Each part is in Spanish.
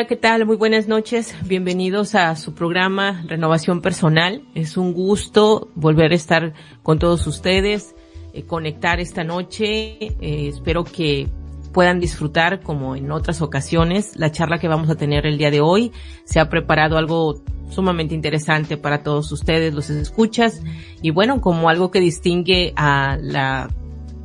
Hola, ¿qué tal? Muy buenas noches. Bienvenidos a su programa Renovación Personal. Es un gusto volver a estar con todos ustedes, eh, conectar esta noche. Eh, espero que puedan disfrutar, como en otras ocasiones, la charla que vamos a tener el día de hoy. Se ha preparado algo sumamente interesante para todos ustedes, los escuchas, y bueno, como algo que distingue a la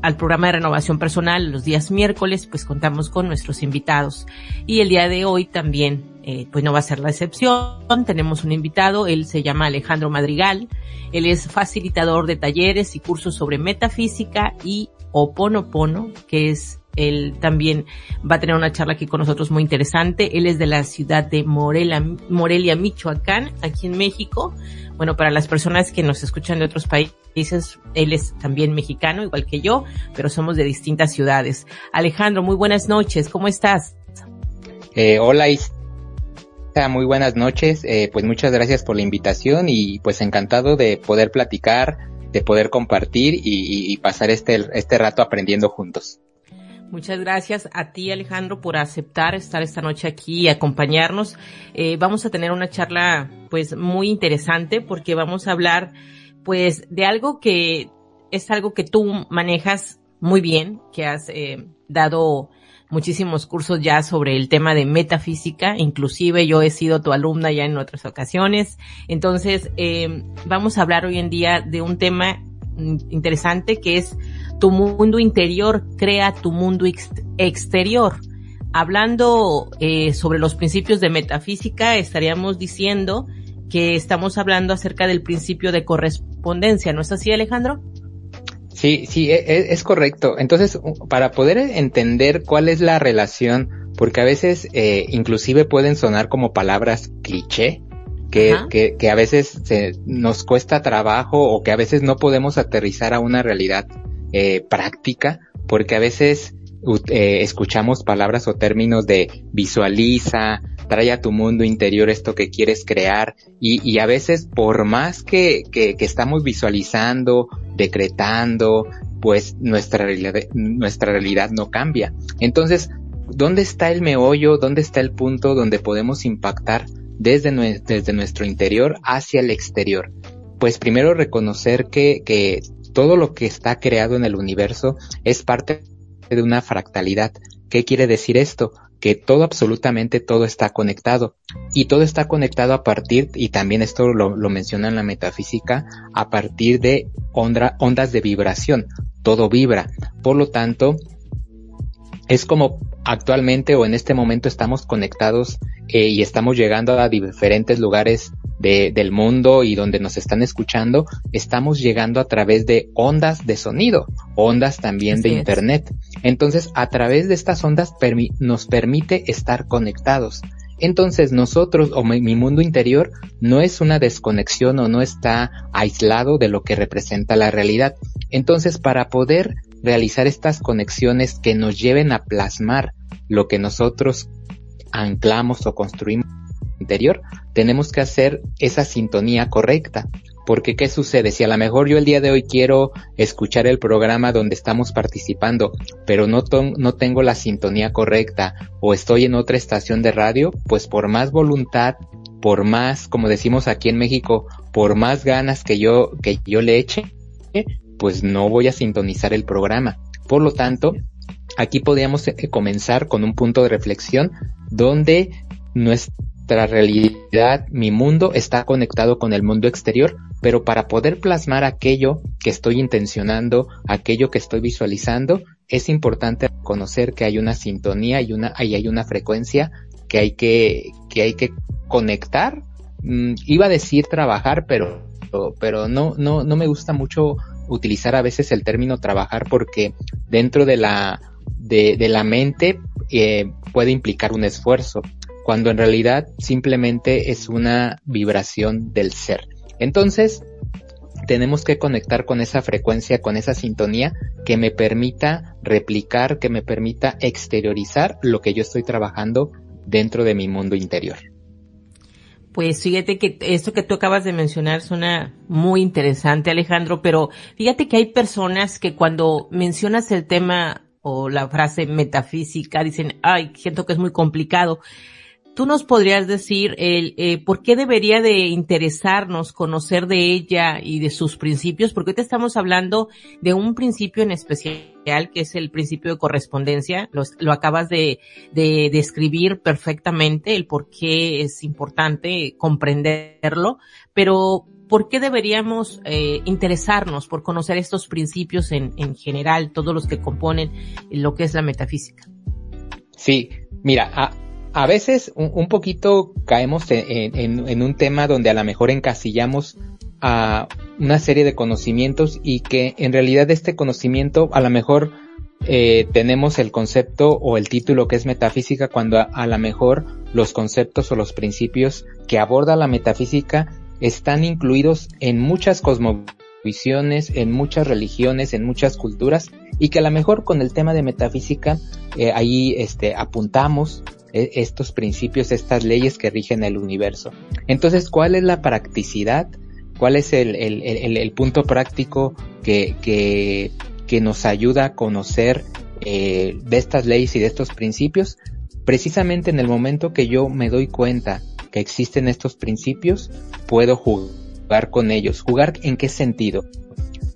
al programa de renovación personal los días miércoles, pues contamos con nuestros invitados. Y el día de hoy también, eh, pues no va a ser la excepción. Tenemos un invitado, él se llama Alejandro Madrigal. Él es facilitador de talleres y cursos sobre metafísica y oponopono, que es él también va a tener una charla aquí con nosotros muy interesante. Él es de la ciudad de Morelia, Morelia, Michoacán, aquí en México. Bueno, para las personas que nos escuchan de otros países, él es también mexicano, igual que yo, pero somos de distintas ciudades. Alejandro, muy buenas noches, ¿cómo estás? Eh, hola, Isa, muy buenas noches. Eh, pues muchas gracias por la invitación y pues encantado de poder platicar, de poder compartir y, y pasar este, este rato aprendiendo juntos. Muchas gracias a ti, Alejandro, por aceptar estar esta noche aquí y acompañarnos. Eh, vamos a tener una charla, pues, muy interesante porque vamos a hablar, pues, de algo que es algo que tú manejas muy bien, que has eh, dado muchísimos cursos ya sobre el tema de metafísica, inclusive yo he sido tu alumna ya en otras ocasiones. Entonces, eh, vamos a hablar hoy en día de un tema interesante que es tu mundo interior crea tu mundo exterior. Hablando eh, sobre los principios de metafísica, estaríamos diciendo que estamos hablando acerca del principio de correspondencia, ¿no es así, Alejandro? Sí, sí, e, e, es, correcto. Entonces, para poder entender cuál es la relación, porque a veces eh, inclusive pueden sonar como palabras cliché, que, que, que, a veces se, nos cuesta trabajo o que a veces no podemos aterrizar a una realidad eh, práctica, porque a veces eh, escuchamos palabras o términos de visualiza, trae a tu mundo interior esto que quieres crear y, y a veces por más que, que, estamos visualizando, decretando, pues nuestra realidad, nuestra realidad no cambia. Entonces, ¿dónde está el meollo? ¿Dónde está el punto donde podemos impactar desde, desde nuestro interior hacia el exterior? Pues primero reconocer que, que todo lo que está creado en el universo es parte de una fractalidad. ¿Qué quiere decir esto? Que todo, absolutamente todo está conectado. Y todo está conectado a partir, y también esto lo, menciona en la metafísica, a partir de ondas de vibración. Todo vibra. Por lo tanto, es como actualmente o en este momento estamos conectados eh, y estamos llegando a diferentes lugares de, del mundo y donde nos están escuchando, estamos llegando a través de ondas de sonido, ondas también de internet. Entonces, a través de estas ondas nos permite estar conectados. Entonces nosotros o mi, mi, mundo interior no es una desconexión o no está aislado de lo que representa la realidad. Entonces para poder realizar estas conexiones que nos lleven a plasmar lo que nosotros anclamos o construimos interior, tenemos que hacer esa sintonía correcta. Porque ¿qué sucede? Si a lo mejor yo el día de hoy quiero escuchar el programa donde estamos participando, pero no, no tengo la sintonía correcta o estoy en otra estación de radio, pues por más voluntad, por más, como decimos aquí en México, por más ganas que yo, que yo le eche, pues no voy a sintonizar el programa. Por lo tanto, aquí podríamos eh, comenzar con un punto de reflexión donde nuestra realidad, mi mundo, está conectado con el mundo exterior, pero para poder plasmar aquello que estoy intencionando, aquello que estoy visualizando, es importante conocer que hay una sintonía y una, hay una frecuencia que hay que, que hay que conectar. Mm, iba a decir trabajar, pero, pero no, no, no me gusta mucho utilizar a veces el término trabajar porque dentro de la, de, la mente eh, puede implicar un esfuerzo, cuando en realidad simplemente es una vibración del ser. Entonces, tenemos que conectar con esa frecuencia, con esa sintonía que me permita replicar, que me permita exteriorizar lo que yo estoy trabajando dentro de mi mundo interior. Pues fíjate que esto que tú acabas de mencionar suena muy interesante, Alejandro, pero fíjate que hay personas que cuando mencionas el tema o la frase metafísica dicen, ay, siento que es muy complicado. Tú nos podrías decir el, eh, por qué debería de interesarnos conocer de ella y de sus principios, porque hoy te estamos hablando de un principio en especial que es el principio de correspondencia, lo, acabas de, de describir perfectamente, el por qué es importante comprenderlo, pero ¿por qué deberíamos eh, interesarnos por conocer estos principios en, en general, todos los que componen lo que es la metafísica? Sí, mira, a veces un, poquito caemos en, un tema donde a lo mejor encasillamos a una serie de conocimientos y que en realidad este conocimiento a lo mejor eh, tenemos el concepto o el título que es metafísica cuando a, lo mejor los conceptos o los principios que aborda la metafísica están incluidos en muchas cosmovisiones, en muchas religiones, en muchas culturas y que a lo mejor con el tema de metafísica eh, ahí este, apuntamos estos principios, estas leyes que rigen el universo. Entonces, ¿cuál es la practicidad? ¿Cuál es el, punto práctico que, nos ayuda a conocer eh, de estas leyes y de estos principios? Precisamente en el momento que yo me doy cuenta que existen estos principios, puedo jugar con ellos. ¿Jugar en qué sentido?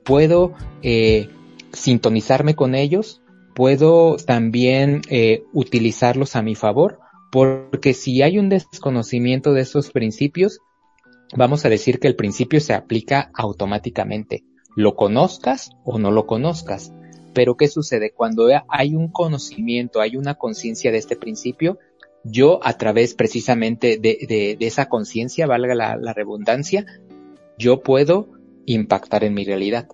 Puedo eh, sintonizarme con ellos, puedo también eh, utilizarlos a mi favor, porque si hay un desconocimiento de esos principios, vamos a decir que el principio se aplica automáticamente, lo conozcas o no lo conozcas. Pero ¿qué sucede? Cuando hay un conocimiento, hay una conciencia de este principio, yo a través precisamente de, esa conciencia, valga la, redundancia, yo puedo impactar en mi realidad.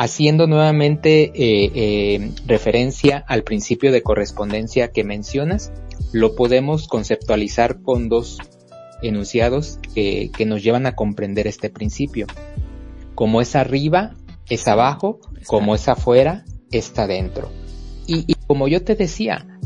Haciendo nuevamente eh, eh, referencia al principio de correspondencia que mencionas, lo podemos conceptualizar con dos enunciados que, que nos llevan a comprender este principio. Como es arriba, es abajo, como es afuera, está dentro. Y, y como yo te decía,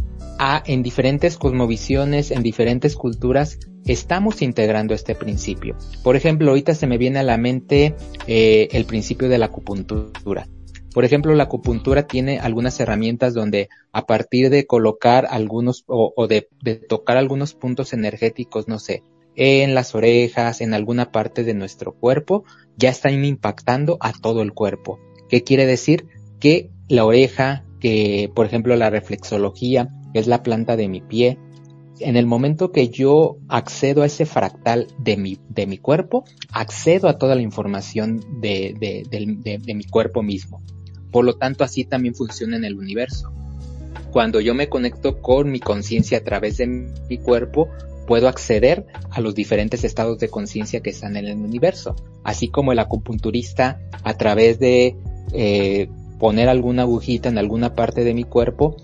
en diferentes cosmovisiones, en diferentes culturas, estamos integrando este principio. Por ejemplo, ahorita se me viene a la mente eh, el principio de la acupuntura. Por ejemplo, la acupuntura tiene algunas herramientas donde a partir de colocar algunos o, de, tocar algunos puntos energéticos, no sé, en las orejas, en alguna parte de nuestro cuerpo, ya están impactando a todo el cuerpo. ¿Qué quiere decir? Que la oreja, que por ejemplo la reflexología, es la planta de mi pie, en el momento que yo accedo a ese fractal de mi, de mi cuerpo, accedo a toda la información de, de, de, de, mi cuerpo mismo. Por lo tanto, así también funciona en el universo. Cuando yo me conecto con mi conciencia a través de mi cuerpo, puedo acceder a los diferentes estados de conciencia que están en el universo. Así como el acupunturista, a través de eh, poner alguna agujita en alguna parte de mi cuerpo,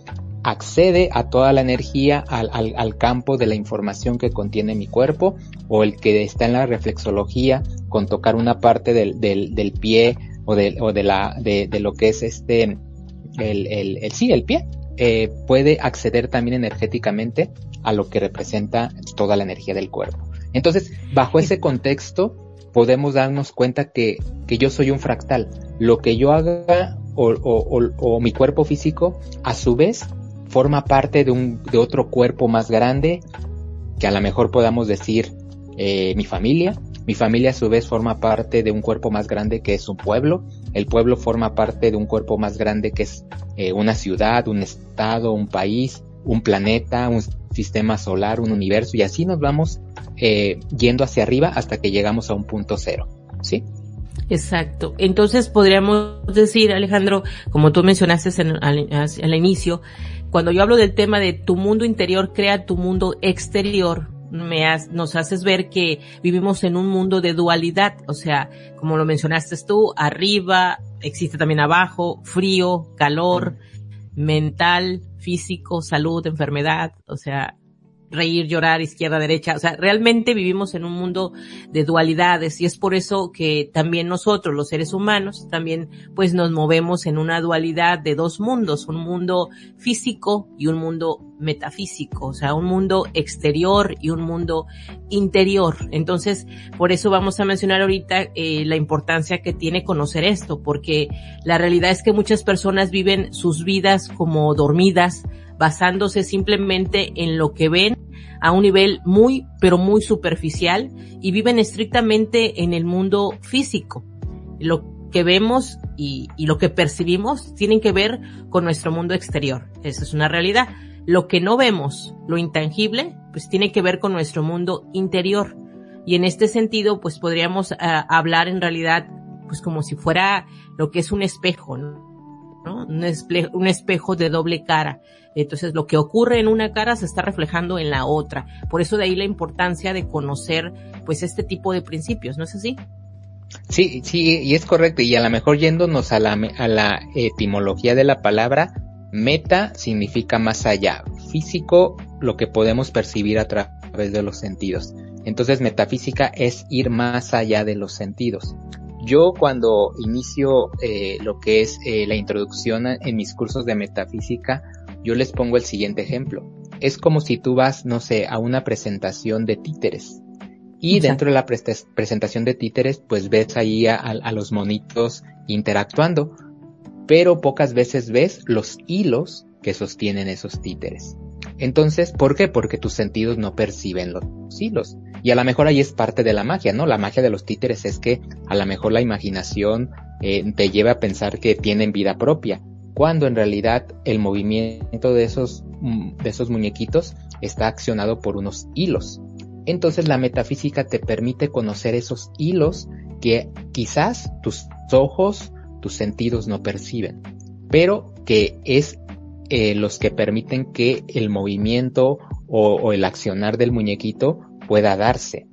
accede a toda la energía al, al, al, campo de la información que contiene mi cuerpo o el que está en la reflexología con tocar una parte del, del, del pie o, de, o de, la, de, de, lo que es este, el, el, el sí, el pie, eh, puede acceder también energéticamente a lo que representa toda la energía del cuerpo. Entonces, bajo ese contexto, podemos darnos cuenta que, que yo soy un fractal. Lo que yo haga o, o, o, o mi cuerpo físico, a su vez, forma parte de un de otro cuerpo más grande que a lo mejor podamos decir eh, mi familia. Mi familia a su vez forma parte de un cuerpo más grande que es un pueblo. El pueblo forma parte de un cuerpo más grande que es eh, una ciudad un estado un país un planeta un sistema solar un universo. Y así nos vamos eh, yendo hacia arriba hasta que llegamos a un punto cero sí Exacto. Entonces podríamos decir, Alejandro, como tú mencionaste en, al, al, inicio, cuando yo hablo del tema de tu mundo interior crea tu mundo exterior, me has, nos haces ver que vivimos en un mundo de dualidad, o sea, como lo mencionaste tú, arriba, existe también abajo, frío, calor, mental, físico, salud, enfermedad, o sea, reír, llorar, izquierda, derecha. O sea, realmente vivimos en un mundo de dualidades y es por eso que también nosotros, los seres humanos, también pues nos movemos en una dualidad de dos mundos, un mundo físico y un mundo metafísico, o sea, un mundo exterior y un mundo interior. Entonces, por eso vamos a mencionar ahorita eh, la importancia que tiene conocer esto, porque la realidad es que muchas personas viven sus vidas como dormidas, basándose simplemente en lo que ven a un nivel muy, pero muy superficial y viven estrictamente en el mundo físico. Lo que vemos y, lo que percibimos tienen que ver con nuestro mundo exterior. Esa es una realidad. Lo que no vemos, lo intangible, pues tiene que ver con nuestro mundo interior. Y en este sentido, pues podríamos uh, hablar en realidad, pues como si fuera lo que es un espejo, ¿no? Un, un espejo de doble cara. Entonces, lo que ocurre en una cara se está reflejando en la otra. Por eso de ahí la importancia de conocer, pues, este tipo de principios, ¿no es así? Sí, sí, y es correcto. Y a lo mejor yéndonos a la, a la etimología de la palabra, meta significa más allá. Físico, lo que podemos percibir a través de los sentidos. Entonces, metafísica es ir más allá de los sentidos. Yo cuando inicio eh, lo que es eh, la introducción en mis cursos de metafísica, yo les pongo el siguiente ejemplo. Es como si tú vas, no sé, a una presentación de títeres. Y Exacto. dentro de la pre presentación de títeres, pues ves ahí a, a, los monitos interactuando, pero pocas veces ves los hilos que sostienen esos títeres. Entonces, ¿por qué? Porque tus sentidos no perciben los hilos. Y a lo mejor ahí es parte de la magia, ¿no? La magia de los títeres es que a lo mejor la imaginación eh, te lleva a pensar que tienen vida propia, cuando en realidad el movimiento de esos, de esos muñequitos está accionado por unos hilos. Entonces la metafísica te permite conocer esos hilos que quizás tus ojos, tus sentidos no perciben, pero que es eh, los que permiten que el movimiento o, el accionar del muñequito pueda darse.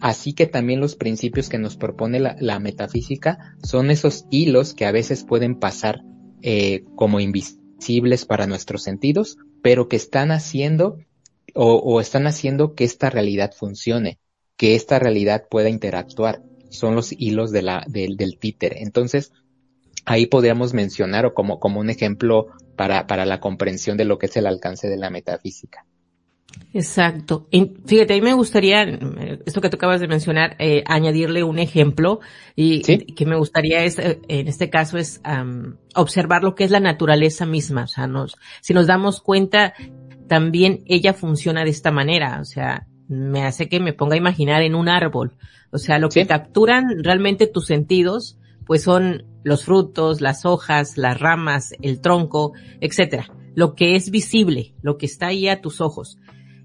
Así que también los principios que nos propone la, metafísica son esos hilos que a veces pueden pasar eh, como invisibles para nuestros sentidos, pero que están haciendo o, están haciendo que esta realidad funcione, que esta realidad pueda interactuar. Son los hilos de del títere. Entonces, ahí podríamos mencionar o como, como un ejemplo para, para la comprensión de lo que es el alcance de la metafísica. Exacto. Fíjate, a mí me gustaría, esto que tú acabas de mencionar, eh, añadirle un ejemplo y ¿Sí? que me gustaría es, eh, en este caso es um, observar lo que es la naturaleza misma. O sea, nos, si nos damos cuenta, también ella funciona de esta manera. O sea, me hace que me ponga a imaginar en un árbol. O sea, lo ¿Sí? que capturan realmente tus sentidos, pues son los frutos, las hojas, las ramas, el tronco, etcétera. Lo que es visible, lo que está ahí a tus ojos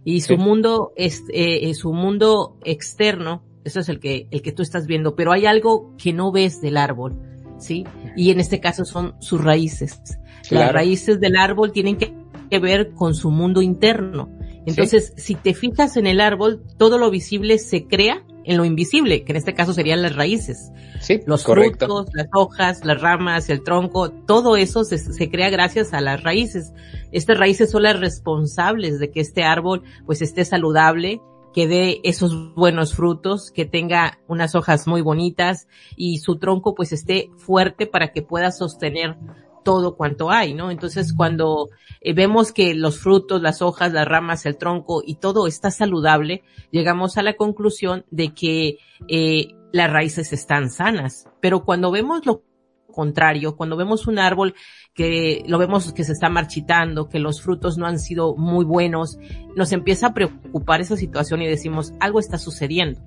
y su sí. mundo es eh, su mundo externo eso es el que el que tú estás viendo pero hay algo que no ves del árbol sí y en este caso son sus raíces claro. las raíces del árbol tienen que, que, ver con su mundo interno entonces sí. si te fijas en el árbol todo lo visible se crea en lo invisible, que en este caso serían las raíces. Sí, los correcto. frutos, las hojas, las ramas, el tronco, todo eso se, se, crea gracias a las raíces. Estas raíces son las responsables de que este árbol pues esté saludable, que dé esos buenos frutos, que tenga unas hojas muy bonitas y su tronco pues esté fuerte para que pueda sostener todo cuanto hay, ¿no? Entonces cuando eh, vemos que los frutos, las hojas, las ramas, el tronco y todo está saludable, llegamos a la conclusión de que eh, las raíces están sanas. Pero cuando vemos lo contrario, cuando vemos un árbol que lo vemos que se está marchitando, que los frutos no han sido muy buenos, nos empieza a preocupar esa situación y decimos, algo está sucediendo.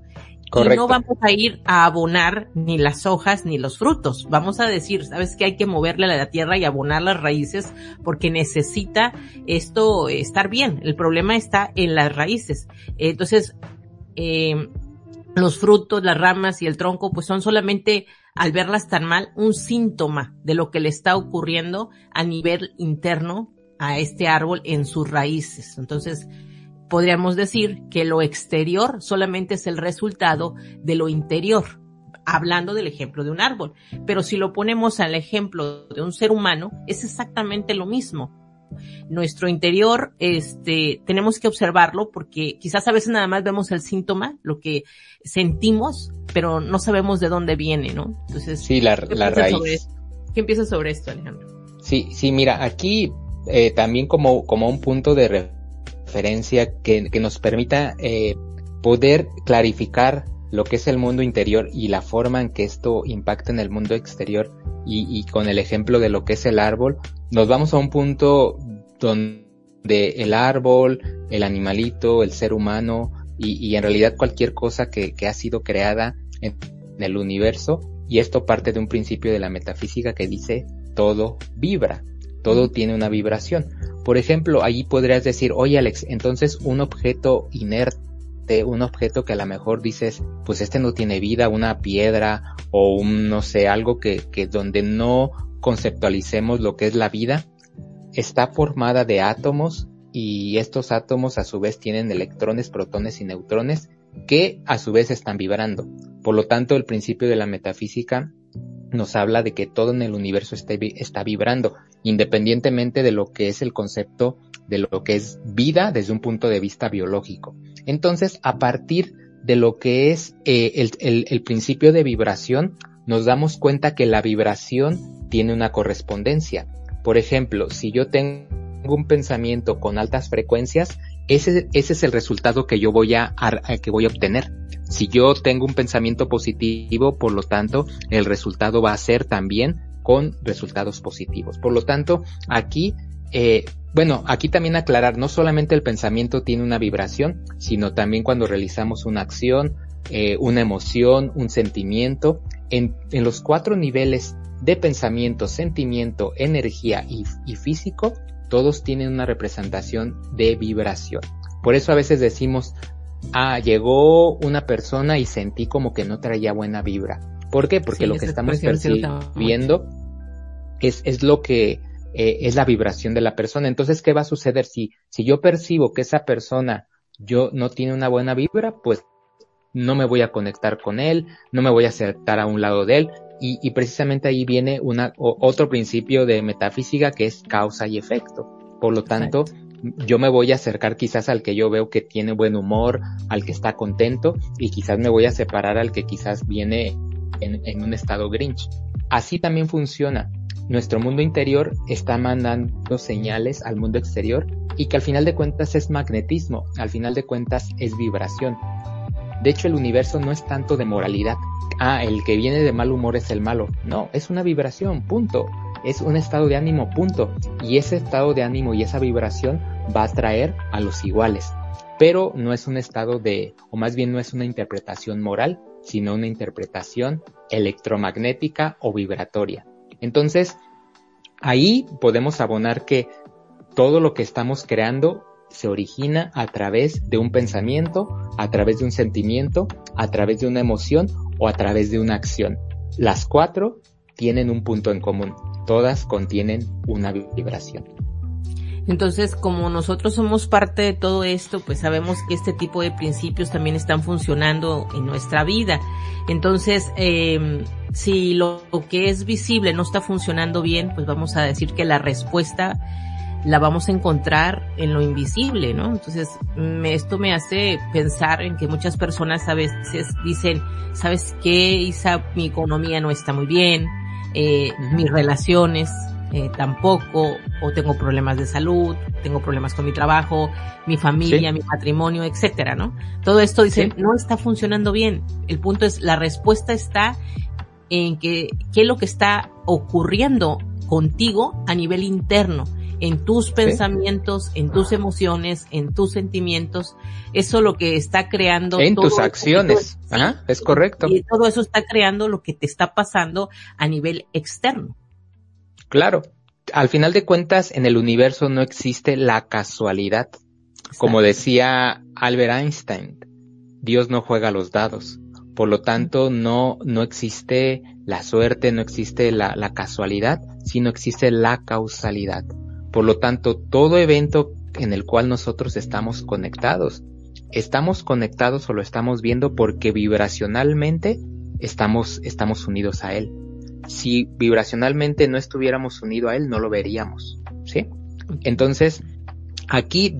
Correcto. Y no vamos a ir a abonar ni las hojas ni los frutos. Vamos a decir, sabes que hay que moverle a la tierra y abonar las raíces porque necesita esto estar bien. El problema está en las raíces. Entonces, eh, los frutos, las ramas y el tronco, pues son solamente, al verlas tan mal, un síntoma de lo que le está ocurriendo a nivel interno a este árbol en sus raíces. Entonces, podríamos decir que lo exterior solamente es el resultado de lo interior, hablando del ejemplo de un árbol. Pero si lo ponemos al ejemplo de un ser humano, es exactamente lo mismo. Nuestro interior, este, tenemos que observarlo porque quizás a veces nada más vemos el síntoma, lo que sentimos, pero no sabemos de dónde viene, ¿no? Entonces, sí, la, la raíz. ¿Qué piensas sobre esto, Alejandro? Sí, sí, mira, aquí eh, también como, como un punto de referencia que, que nos permita eh, poder clarificar lo que es el mundo interior y la forma en que esto impacta en el mundo exterior y, y, con el ejemplo de lo que es el árbol, nos vamos a un punto donde el árbol, el animalito, el ser humano y, en realidad cualquier cosa que, ha sido creada en, el universo y esto parte de un principio de la metafísica que dice todo vibra, todo tiene una vibración. Por ejemplo, allí podrías decir, oye Alex, entonces un objeto inerte, un objeto que a lo mejor dices, pues este no tiene vida, una piedra o un, no sé, algo que, que donde no conceptualicemos lo que es la vida, está formada de átomos y estos átomos a su vez tienen electrones, protones y neutrones que a su vez están vibrando. Por lo tanto, el principio de la metafísica nos habla de que todo en el universo está, está vibrando, independientemente de lo que es el concepto de lo que es vida desde un punto de vista biológico. Entonces, a partir de lo que es eh, el, el principio de vibración, nos damos cuenta que la vibración tiene una correspondencia. Por ejemplo, si yo tengo un pensamiento con altas frecuencias, ese, es el resultado que yo voy a, que voy a obtener. Si yo tengo un pensamiento positivo, por lo tanto, el resultado va a ser también con resultados positivos. Por lo tanto, aquí, eh, bueno, aquí también aclarar, no solamente el pensamiento tiene una vibración, sino también cuando realizamos una acción, eh, una emoción, un sentimiento, en, en los cuatro niveles de pensamiento, sentimiento, energía y, físico, todos tienen una representación de vibración. Por eso a veces decimos, ah, llegó una persona y sentí como que no traía buena vibra. ¿Por qué? Porque lo que estamos percibiendo es, es lo que eh, es la vibración de la persona. Entonces, ¿qué va a suceder si, si yo percibo que esa persona yo no tiene una buena vibra? Pues no me voy a conectar con él, no me voy a acercar a un lado de él, y, precisamente ahí viene una, otro principio de metafísica que es causa y efecto. Por lo tanto, yo me voy a acercar quizás al que yo veo que tiene buen humor, al que está contento, y quizás me voy a separar al que quizás viene en, en un estado grinch. Así también funciona. Nuestro mundo interior está mandando señales al mundo exterior y que al final de cuentas es magnetismo, al final de cuentas es vibración. De hecho, el universo no es tanto de moralidad. Ah, el que viene de mal humor es el malo. No, es una vibración, punto. Es un estado de ánimo, punto. Y ese estado de ánimo y esa vibración va a atraer a los iguales. Pero no es un estado de, o más bien no es una interpretación moral, sino una interpretación electromagnética o vibratoria. Entonces, ahí podemos abonar que todo lo que estamos creando se origina a través de un pensamiento, a través de un sentimiento, a través de una emoción o a través de una acción. Las cuatro tienen un punto en común. Todas contienen una vibración. Entonces, como nosotros somos parte de todo esto, pues sabemos que este tipo de principios también están funcionando en nuestra vida. Entonces, eh, si lo que es visible no está funcionando bien, pues vamos a decir que la respuesta la vamos a encontrar en lo invisible, ¿no? Entonces, esto me hace pensar en que muchas personas a veces dicen, ¿sabes qué, Isa? Mi economía no está muy bien, eh, mis relaciones eh, tampoco, o tengo problemas de salud, tengo problemas con mi trabajo, mi familia, mi matrimonio, etcétera, ¿no? Todo esto dice, no está funcionando bien. El punto es, la respuesta está en que, qué es lo que está ocurriendo contigo a nivel interno en tus pensamientos, en tus emociones, en tus sentimientos. Eso lo que está creando. En tus acciones. es correcto. Y todo eso está creando lo que te está pasando a nivel externo. Claro. Al final de cuentas, en el universo no existe la casualidad. Como decía Albert Einstein, Dios no juega los dados. Por lo tanto, no, no existe la suerte, no existe la, la casualidad, sino existe la causalidad. Por lo tanto, todo evento en el cual nosotros estamos conectados, estamos conectados o lo estamos viendo porque vibracionalmente estamos, estamos unidos a él. Si vibracionalmente no estuviéramos unidos a él, no lo veríamos, ¿sí? Entonces, aquí,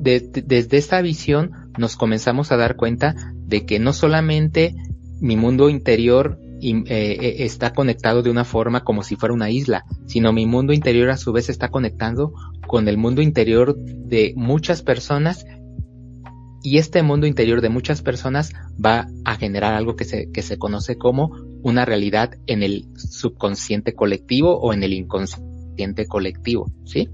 desde esta visión, nos comenzamos a dar cuenta de que no solamente mi mundo interior y, eh, eh, está conectado de una forma como si fuera una isla, sino mi mundo interior a su vez está conectando con el mundo interior de muchas personas y este mundo interior de muchas personas va a generar algo que se, que se conoce como una realidad en el subconsciente colectivo o en el inconsciente colectivo, ¿sí?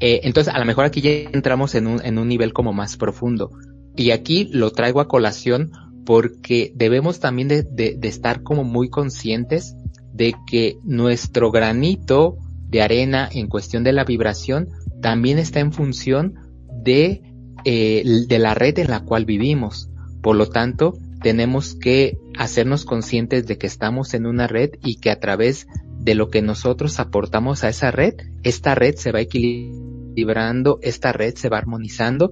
Eh, entonces, a lo mejor aquí ya entramos en un, en un nivel como más profundo. Y aquí lo traigo a colación porque debemos también de, estar como muy conscientes de que nuestro granito de arena en cuestión de la vibración también está en función de, eh, de la red en la cual vivimos. Por lo tanto, tenemos que hacernos conscientes de que estamos en una red y que a través de lo que nosotros aportamos a esa red, esta red se va equilibrando, esta red se va armonizando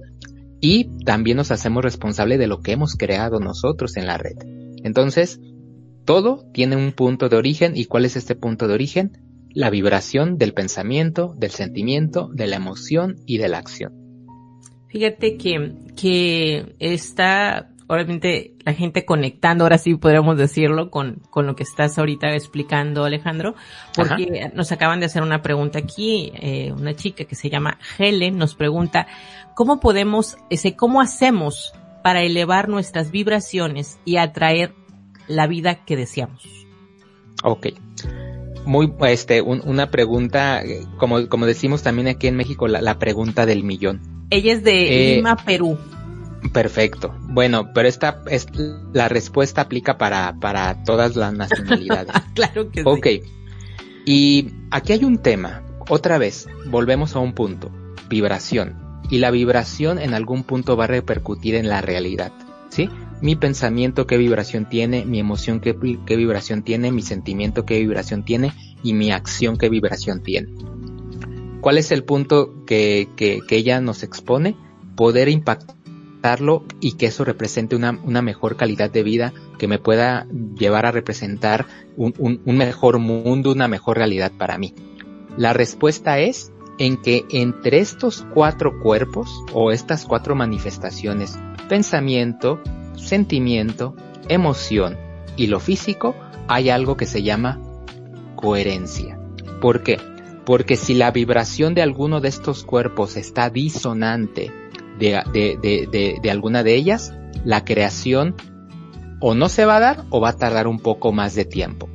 y también nos hacemos responsable de lo que hemos creado nosotros en la red. Entonces, todo tiene un punto de origen y ¿cuál es este punto de origen? La vibración del pensamiento, del sentimiento, de la emoción y de la acción. Fíjate que, que está obviamente la gente conectando, ahora sí podríamos decirlo, con, con lo que estás ahorita explicando, Alejandro, porque nos acaban de hacer una pregunta aquí, eh, una chica que se llama Helen nos pregunta, ¿cómo podemos, ese, cómo hacemos para elevar nuestras vibraciones y atraer la vida que deseamos? Ok. Muy, este, una pregunta, como, como decimos también aquí en México, la, la pregunta del millón. Ella es de eh, Lima, Perú. Perfecto. Bueno, pero esta es la respuesta aplica para, para todas las nacionalidades. claro que sí. Ok. Y aquí hay un tema. Otra vez, volvemos a un punto. Vibración. Y la vibración en algún punto va a repercutir en la realidad. ¿Sí? Mi pensamiento qué vibración tiene, mi emoción qué, vibración tiene, mi sentimiento qué vibración tiene y mi acción qué vibración tiene. ¿Cuál es el punto que, ella nos expone? Poder impactar y que eso represente una, mejor calidad de vida, que me pueda llevar a representar un mejor mundo, una mejor realidad para mí. La respuesta es en que entre estos cuatro cuerpos o estas cuatro manifestaciones, pensamiento, sentimiento, emoción y lo físico, hay algo que se llama coherencia. ¿Por qué? Porque si la vibración de alguno de estos cuerpos está disonante de, de, alguna de ellas, la creación o no se va a dar o va a tardar un poco más de tiempo.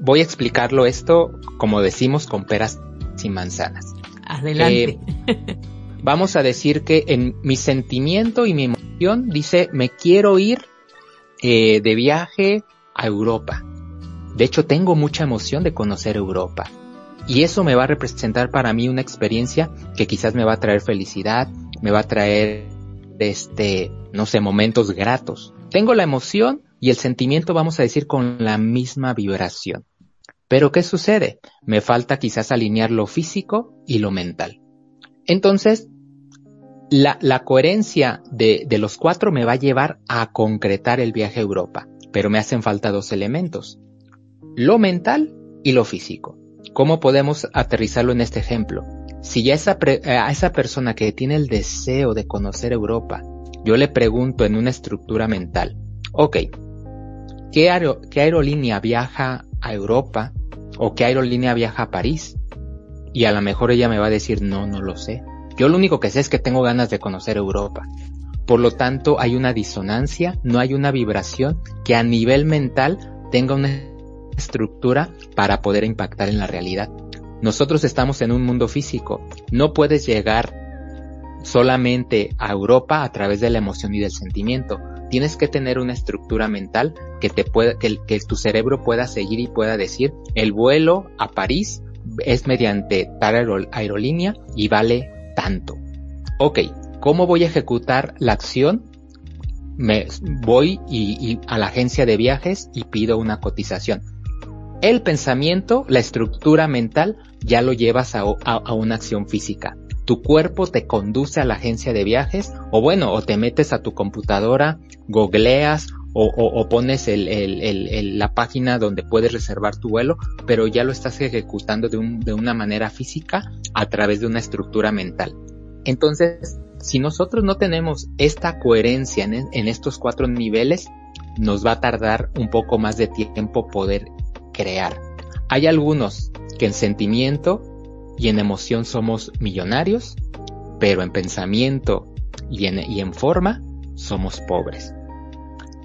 Voy a explicarlo esto, como decimos, con peras y manzanas. Adelante. Eh, vamos a decir que en mi sentimiento y mi emoción dice, me quiero ir eh, de viaje a Europa. De hecho, tengo mucha emoción de conocer Europa. Y eso me va a representar para mí una experiencia que quizás me va a traer felicidad, me va a traer, este, no sé, momentos gratos. Tengo la emoción y el sentimiento, vamos a decir, con la misma vibración. Pero ¿qué sucede? Me falta quizás alinear lo físico y lo mental. Entonces, la, coherencia de, los cuatro me va a llevar a concretar el viaje a Europa, pero me hacen falta dos elementos, lo mental y lo físico. ¿Cómo podemos aterrizarlo en este ejemplo? si ya esa eh, a esa persona que tiene el deseo de conocer Europa, yo le pregunto en una estructura mental, ok, ¿qué, ¿qué aerolínea viaja a Europa? ¿O qué aerolínea viaja a París? Y a lo mejor ella me va a decir, no, no lo sé. Yo lo único que sé es que tengo ganas de conocer Europa. Por lo tanto, hay una disonancia, no hay una vibración que a nivel mental tenga una estructura para poder impactar en la realidad. Nosotros estamos en un mundo físico. No puedes llegar solamente a Europa a través de la emoción y del sentimiento. Tienes que tener una estructura mental que te pueda, que, tu cerebro pueda seguir y pueda decir, el vuelo a París es mediante tal aerolínea y vale tanto. Ok, ¿cómo voy a ejecutar la acción? Me voy y a la agencia de viajes y pido una cotización. El pensamiento, la estructura mental, ya lo llevas a, una acción física. Tu cuerpo te conduce a la agencia de viajes o bueno, o te metes a tu computadora, googleas o, pones la página donde puedes reservar tu vuelo, pero ya lo estás ejecutando de, una manera física a través de una estructura mental. Entonces, si nosotros no tenemos esta coherencia en estos cuatro niveles, nos va a tardar un poco más de tiempo poder crear. Hay algunos que en sentimiento y en emoción somos millonarios, pero en pensamiento y en, y en forma somos pobres.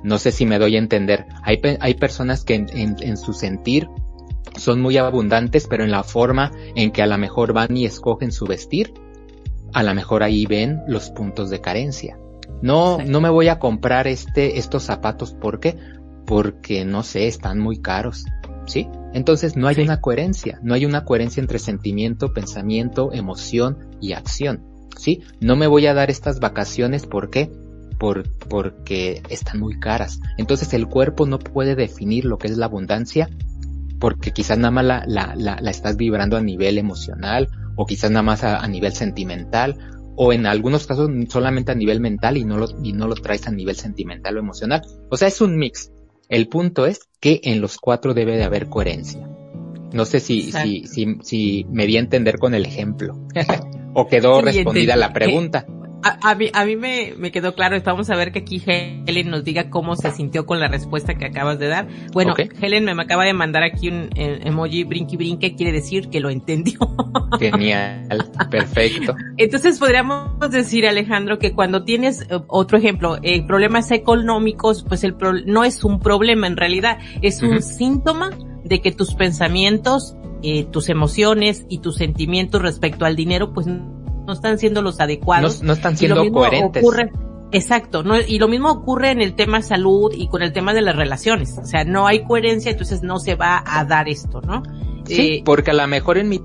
No sé si me doy a entender. Hay, hay personas que en, en, su sentir son muy abundantes, pero en la forma en que a lo mejor van y escogen su vestir, a lo mejor ahí ven los puntos de carencia. No, no me voy a comprar este, estos zapatos, ¿por qué? Porque no sé, están muy caros, ¿sí? Entonces no hay una coherencia, no hay una coherencia entre sentimiento, pensamiento, emoción y acción, ¿sí? No me voy a dar estas vacaciones, ¿por qué? Por, porque están muy caras. Entonces el cuerpo no puede definir lo que es la abundancia porque quizás nada más la, la, la, estás vibrando a nivel emocional o quizás nada más a, nivel sentimental o en algunos casos solamente a nivel mental y no lo, y no lo traes a nivel sentimental o emocional. O sea, es un mix. El punto es que en los cuatro debe de haber coherencia. No sé si, si, si, si, me di a entender con el ejemplo o quedó respondida la pregunta a, mí, a mí me, me quedó claro, vamos a ver que aquí Helen nos diga cómo se sintió con la respuesta que acabas de dar. Bueno, Helen me acaba de mandar aquí un emoji brinqui brinque, quiere decir que lo entendió. Genial, perfecto. Entonces podríamos decir, Alejandro, que cuando tienes eh, otro ejemplo, eh, problemas económicos, pues el no es un problema en realidad, es un síntoma de que tus pensamientos, eh, tus emociones y tus sentimientos respecto al dinero, pues no están siendo los adecuados. No, están siendo coherentes. Ocurre, exacto, no, y lo mismo ocurre en el tema salud y con el tema de las relaciones. O sea, no hay coherencia, entonces no se va a dar esto, ¿no? Sí, eh, porque a lo mejor en mi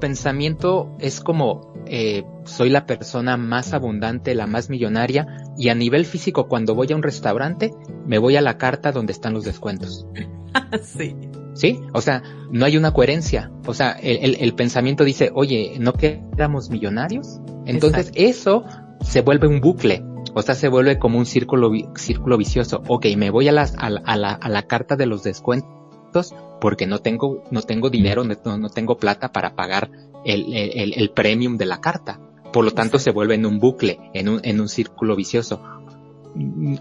pensamiento es como eh, soy la persona más abundante, la más millonaria, y a nivel físico cuando voy a un restaurante, me voy a la carta donde están los descuentos. sí. ¿Sí? O sea, no hay una coherencia. O sea, el, el, pensamiento dice, oye, ¿no que éramos millonarios? Entonces eso se vuelve un bucle. O sea, se vuelve como un círculo, círculo vicioso. Ok, me voy a, las, a, a, la, a la carta de los descuentos porque no tengo, no tengo dinero, no, no tengo plata para pagar el, el, el, premium de la carta. Por lo tanto, se vuelve en un bucle, en un, en un círculo vicioso.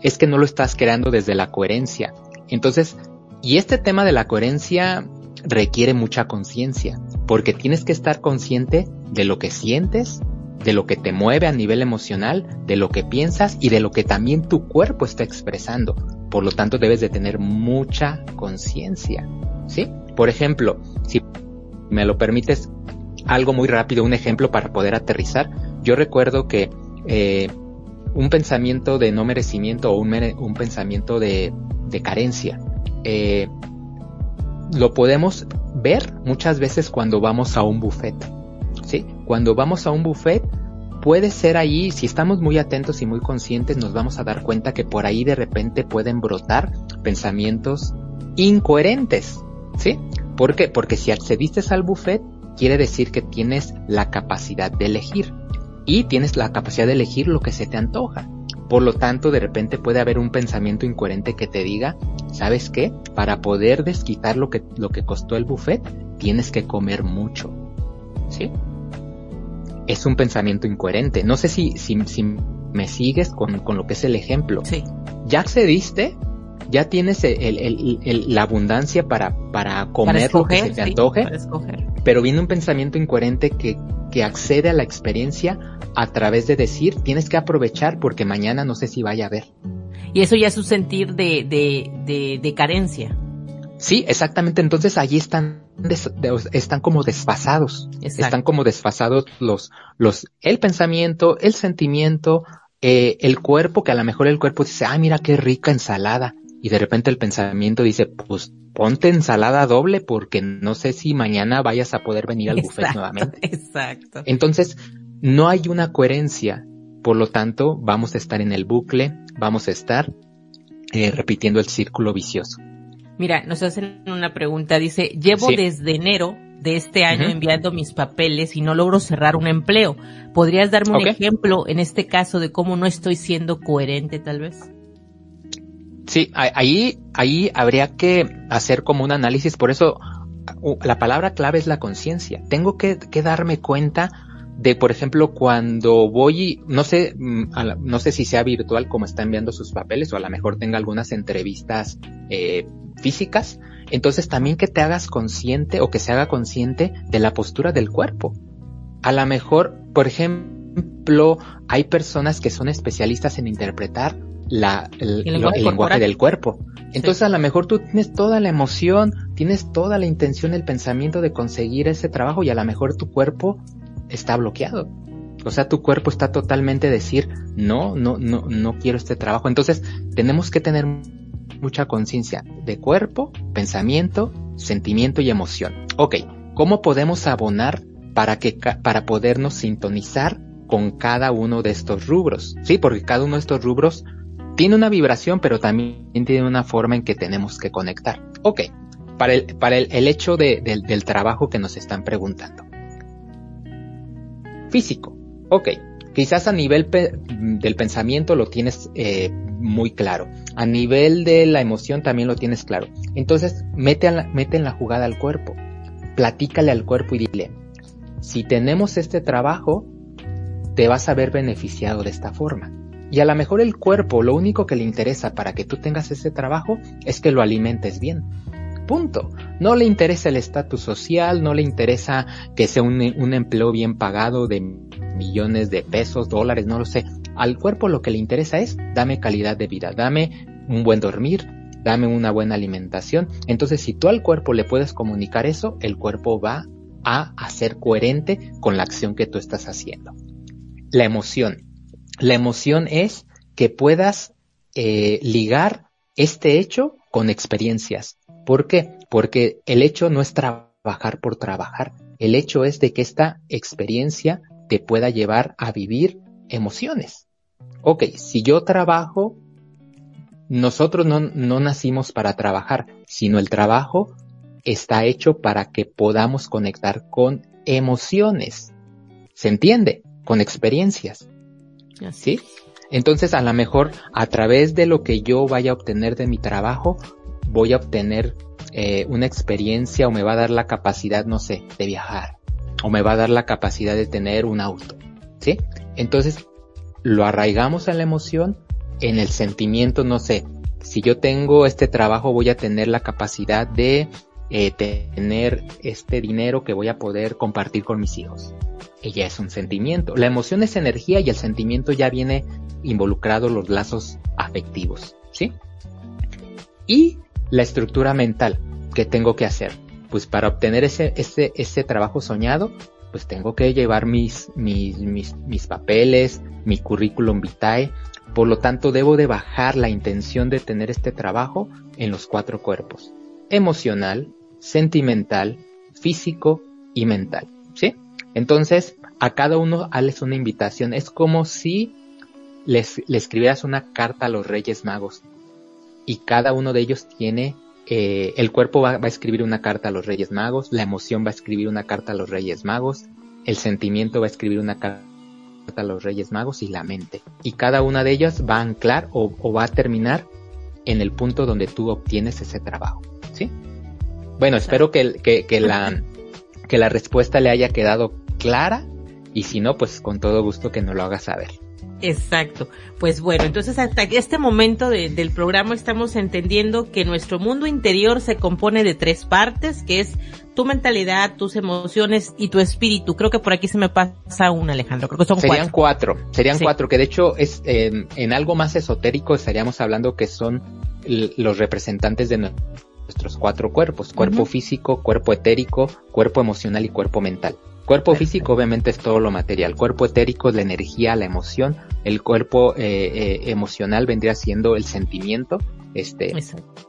Es que no lo estás creando desde la coherencia. Entonces, y este tema de la coherencia requiere mucha conciencia, porque tienes que estar consciente de lo que sientes, de lo que te mueve a nivel emocional, de lo que piensas y de lo que también tu cuerpo está expresando. Por lo tanto, debes de tener mucha conciencia, ¿sí? Por ejemplo, si me lo permites, algo muy rápido, un ejemplo para poder aterrizar. Yo recuerdo que eh, un pensamiento de no merecimiento o un, un pensamiento de carencia eh, lo podemos ver muchas veces cuando vamos a un buffet. ¿sí? Cuando vamos a un buffet, puede ser ahí, si estamos muy atentos y muy conscientes, nos vamos a dar cuenta que por ahí de repente pueden brotar pensamientos incoherentes. ¿Sí? ¿Por qué? Porque si accediste al buffet, quiere decir que tienes la capacidad de elegir. Y tienes la capacidad de elegir lo que se te antoja. Por lo tanto, de repente puede haber un pensamiento incoherente que te diga, ¿sabes qué? Para poder desquitar lo que, lo que costó el buffet, tienes que comer mucho. ¿Sí? Es un pensamiento incoherente. No sé si, si, si me sigues con, con, lo que es el ejemplo. Sí. Ya accediste, ya tienes el, el, la abundancia para, para comer lo que se te antoje. Pero viene un pensamiento incoherente que, que accede a la experiencia a través de decir, tienes que aprovechar porque mañana no sé si vaya a ver. Y eso ya es un sentir de, de, de, de carencia. Sí, exactamente. Entonces allí están, están como desfasados. Están como desfasados los, los, el pensamiento, el sentimiento, eh, el cuerpo, que a lo mejor el cuerpo dice, ay, mira qué rica ensalada. Y de repente el pensamiento dice, pues ponte ensalada doble porque no sé si mañana vayas a poder venir al buffet nuevamente. Exacto. Entonces, no hay una coherencia, por lo tanto vamos a estar en el bucle, vamos a estar eh, repitiendo el círculo vicioso. Mira, nos hacen una pregunta, dice, llevo desde enero de este año enviando mis papeles y no logro cerrar un empleo. ¿Podrías darme un ejemplo en este caso de cómo no estoy siendo coherente tal vez? Sí, ahí, ahí habría que hacer como un análisis, por eso la palabra clave es la conciencia. Tengo que, que darme cuenta de, por ejemplo, cuando voy, no sé, mm, no sé si sea virtual como está enviando sus papeles o a lo mejor tenga algunas entrevistas eh, físicas, entonces también que te hagas consciente o que se haga consciente de la postura del cuerpo. A lo mejor, por ejemplo, hay personas que son especialistas en interpretar la, el, lenguaje, del cuerpo. Entonces a lo mejor tú tienes toda la emoción, tienes toda la intención, el pensamiento de conseguir ese trabajo y a lo mejor tu cuerpo está bloqueado. O sea, tu cuerpo está totalmente decir, no, no, no, no quiero este trabajo. Entonces tenemos que tener mucha conciencia de cuerpo, pensamiento, sentimiento y emoción. Ok, ¿cómo podemos abonar para que, para podernos sintonizar con cada uno de estos rubros? Sí, porque cada uno de estos rubros tiene una vibración, pero también tiene una forma en que tenemos que conectar. Ok, para el, para el, hecho del trabajo que nos están preguntando. Físico, ok, quizás a nivel del pensamiento lo tienes eh, muy claro, a nivel de la emoción también lo tienes claro. Entonces, mete, mete en la jugada al cuerpo, platícale al cuerpo y dile, si tenemos este trabajo, te vas a ver beneficiado de esta forma y a lo mejor el cuerpo lo único que le interesa para que tú tengas ese trabajo es que lo alimentes bien. Punto. No le interesa el estatus social, no le interesa que sea un, un, empleo bien pagado de millones de pesos, dólares, no lo sé. Al cuerpo lo que le interesa es dame calidad de vida, dame un buen dormir, dame una buena alimentación. Entonces, si tú al cuerpo le puedes comunicar eso, el cuerpo va a ser coherente con la acción que tú estás haciendo. La emoción. La emoción es que puedas eh, ligar este hecho con experiencias. ¿Por qué? Porque el hecho no es trabajar por trabajar. El hecho es de que esta experiencia te pueda llevar a vivir emociones. Ok, si yo trabajo, nosotros no, no nacimos para trabajar, sino el trabajo está hecho para que podamos conectar con emociones. ¿Se entiende? Con experiencias. ¿Sí? Entonces, a lo mejor, a través de lo que yo vaya a obtener de mi trabajo, voy a obtener eh, una experiencia o me va a dar la capacidad, no sé, de viajar. O me va a dar la capacidad de tener un auto. ¿Sí? Entonces, lo arraigamos a la emoción, en el sentimiento, no sé, si yo tengo este trabajo voy a tener la capacidad de eh, tener este dinero que voy a poder compartir con mis hijos ella es un sentimiento. La emoción es energía y el sentimiento ya viene involucrado los lazos afectivos, ¿sí? Y la estructura mental, ¿qué tengo que hacer? Pues para obtener ese, ese, ese trabajo soñado, pues tengo que llevar mis, mis, mis, mis papeles, mi currículum vitae, por lo tanto debo de bajar la intención de tener este trabajo en los cuatro cuerpos, emocional, sentimental, físico y mental, ¿sí? Entonces, a cada uno hazles una invitación. Es como si les, le escribieras una carta a los Reyes Magos. Y cada uno de ellos tiene, eh, el cuerpo va, a escribir una carta a los Reyes Magos, la emoción va a escribir una carta a los Reyes Magos, el sentimiento va a escribir una carta a los Reyes Magos y la mente. Y cada una de ellas va a anclar o, o va a terminar en el punto donde tú obtienes ese trabajo. ¿Sí? Bueno, espero que, que, que la, que la respuesta le haya quedado clara y si no, pues con todo gusto que nos lo haga saber. Exacto. Pues bueno, entonces hasta este momento del programa estamos entendiendo que nuestro mundo interior se compone de tres partes, que es tu mentalidad, tus emociones y tu espíritu. Creo que por aquí se me pasa una, Alejandro. Creo que son Serían cuatro. Serían cuatro, que de hecho es en algo más esotérico estaríamos hablando que son los representantes de nuestros cuatro cuerpos. Cuerpo físico, cuerpo etérico, cuerpo emocional y cuerpo mental. Cuerpo físico obviamente es todo lo material, cuerpo etérico es la energía, la emoción, el cuerpo eh, eh, emocional vendría siendo el sentimiento, este,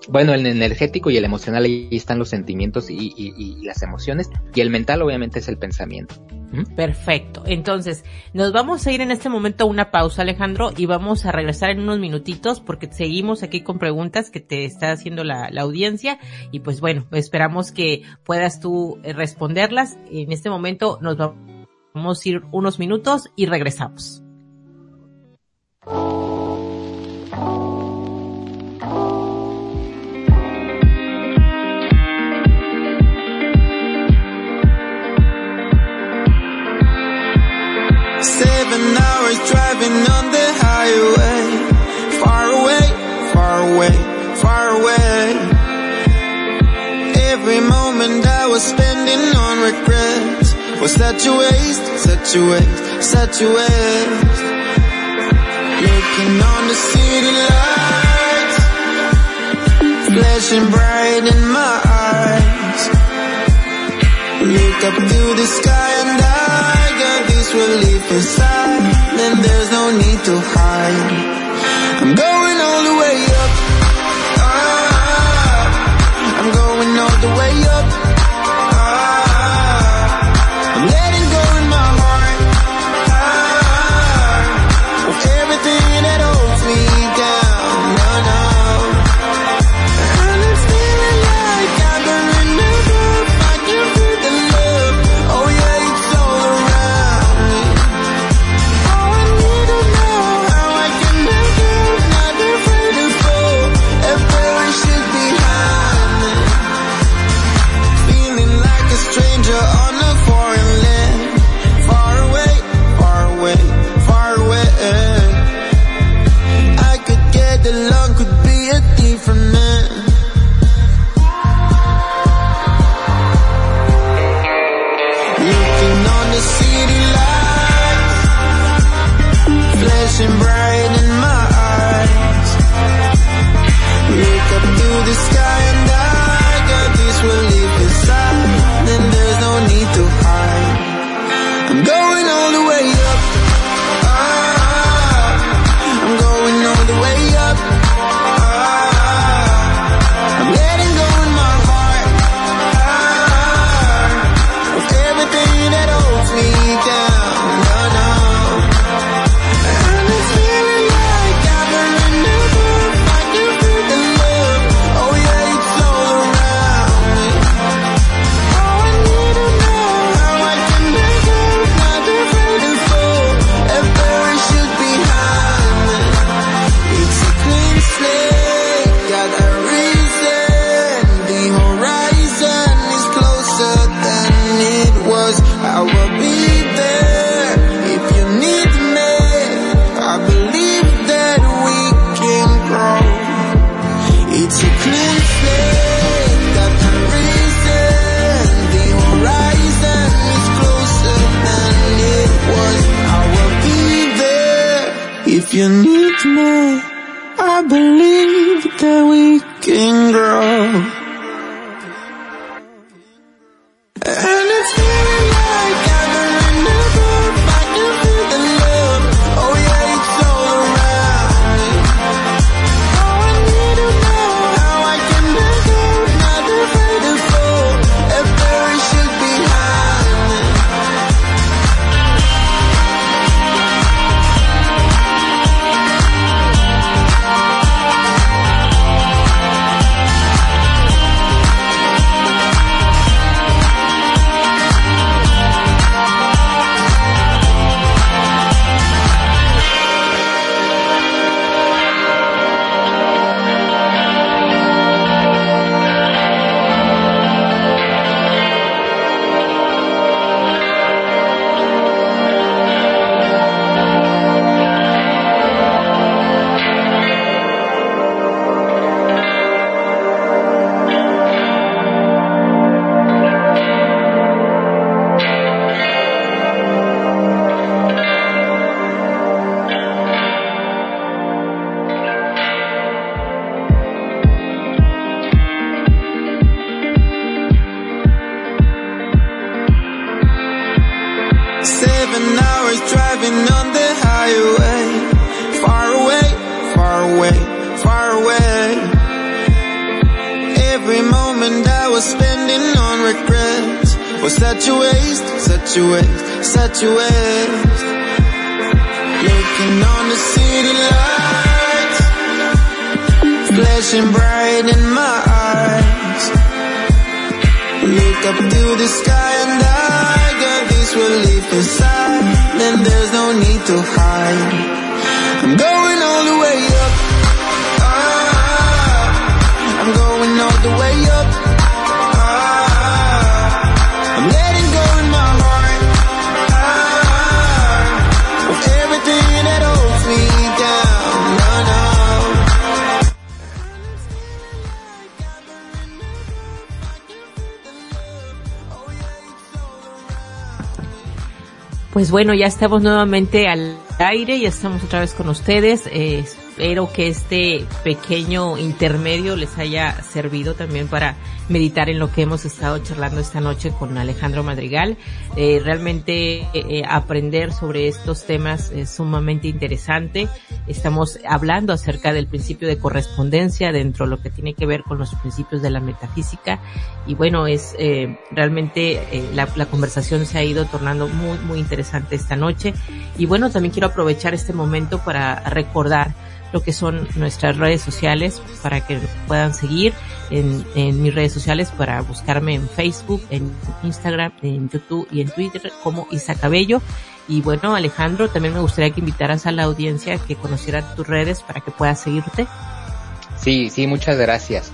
bueno, el energético y el emocional ahí están los sentimientos y, y, las emociones y el mental obviamente es el pensamiento. Perfecto. Entonces, nos vamos a ir en este momento a una pausa, Alejandro, y vamos a regresar en unos minutitos porque seguimos aquí con preguntas que te está haciendo la, la audiencia y pues bueno, esperamos que puedas tú eh, responderlas. En este momento nos vamos a ir unos minutos y regresamos. was driving on the highway. Far away, far away, far away. Every moment I was spending on regrets. Was such a waste, such a waste, such a waste Looking on the city lights. Flashing bright in my eyes. Look up to the sky and I relief inside Then there's no need to hide. I'm going all the way up. Ah, I'm going all the way up. Pues bueno, ya estamos nuevamente al aire, ya estamos otra vez con ustedes. Eh, espero que este pequeño intermedio les haya servido también para meditar en lo que hemos estado charlando esta noche con Alejandro Madrigal. Eh, realmente eh, aprender sobre estos temas es sumamente interesante. Estamos hablando acerca del principio de correspondencia dentro de lo que tiene que ver con los principios de la metafísica y bueno, es realmente la, la conversación se ha ido tornando muy, muy interesante esta noche y bueno, también quiero aprovechar este momento para recordar lo que son nuestras redes sociales para que puedan seguir en, mis redes sociales para buscarme en Facebook, en Instagram, en YouTube y en Twitter como Isa Cabello. Y bueno, Alejandro, también me gustaría que invitaras a la audiencia que conociera tus redes para que pueda seguirte. Sí, sí, muchas gracias.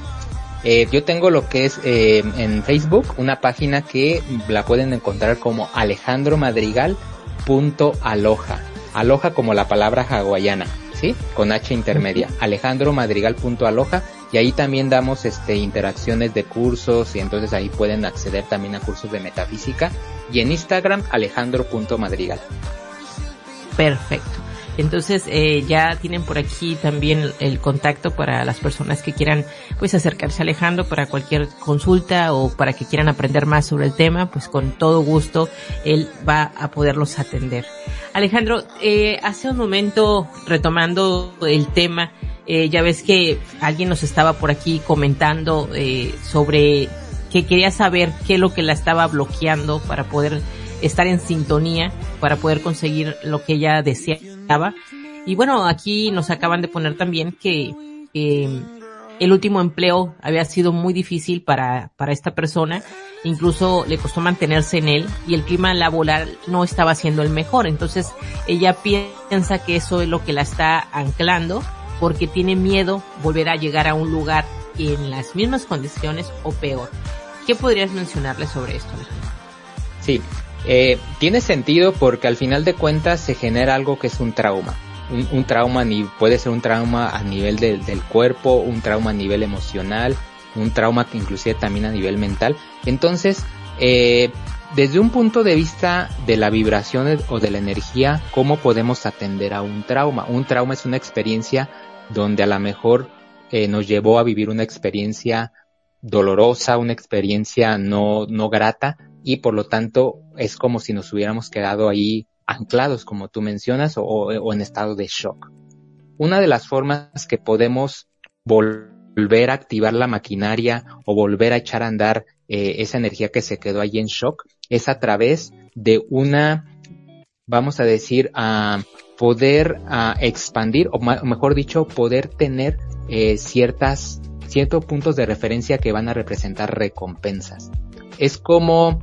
Eh, yo tengo lo que es eh, en Facebook una página que la pueden encontrar como Alejandro Madrigal punto aloja. Aloja como la palabra hawaiana, ¿sí? Con H intermedia. Alejandro Madrigal punto aloja. Y ahí también damos este interacciones de cursos y entonces ahí pueden acceder también a cursos de metafísica. Y en Instagram, Alejandro punto Madrigal. Perfecto. Entonces eh, ya tienen por aquí también el contacto para las personas que quieran pues acercarse a Alejandro para cualquier consulta o para que quieran aprender más sobre el tema, pues con todo gusto él va a poderlos atender. Alejandro, eh, hace un momento retomando el tema, eh, ya ves que alguien nos estaba por aquí comentando eh, sobre que quería saber qué es lo que la estaba bloqueando para poder estar en sintonía, para poder conseguir lo que ella deseaba. Y bueno, aquí nos acaban de poner también que el último empleo había sido muy difícil para, para esta persona, incluso le costó mantenerse en él y el clima laboral no estaba siendo el mejor. Entonces ella piensa que eso es lo que la está anclando porque tiene miedo volver a llegar a un lugar en las mismas condiciones o peor. ¿Qué podrías mencionarle sobre esto? Sí, eh, tiene sentido porque al final de cuentas se genera algo que es un trauma. Un, trauma ni puede ser un trauma a nivel de, del cuerpo, un trauma a nivel emocional, un trauma que inclusive también a nivel mental. Entonces, eh, desde un punto de vista de la vibración o de la energía, ¿cómo podemos atender a un trauma? Un trauma es una experiencia donde a lo mejor eh, nos llevó a vivir una experiencia dolorosa, una experiencia no, no grata y por lo tanto es como si nos hubiéramos quedado ahí anclados, como tú mencionas, o, o, en estado de shock. Una de las formas que podemos volver a activar la maquinaria o volver a echar a andar eh, esa energía que se quedó ahí en shock es a través de una, vamos a decir, a poder a expandir, o mejor dicho, poder tener eh, ciertas, ciertos puntos de referencia que van a representar recompensas. Es como,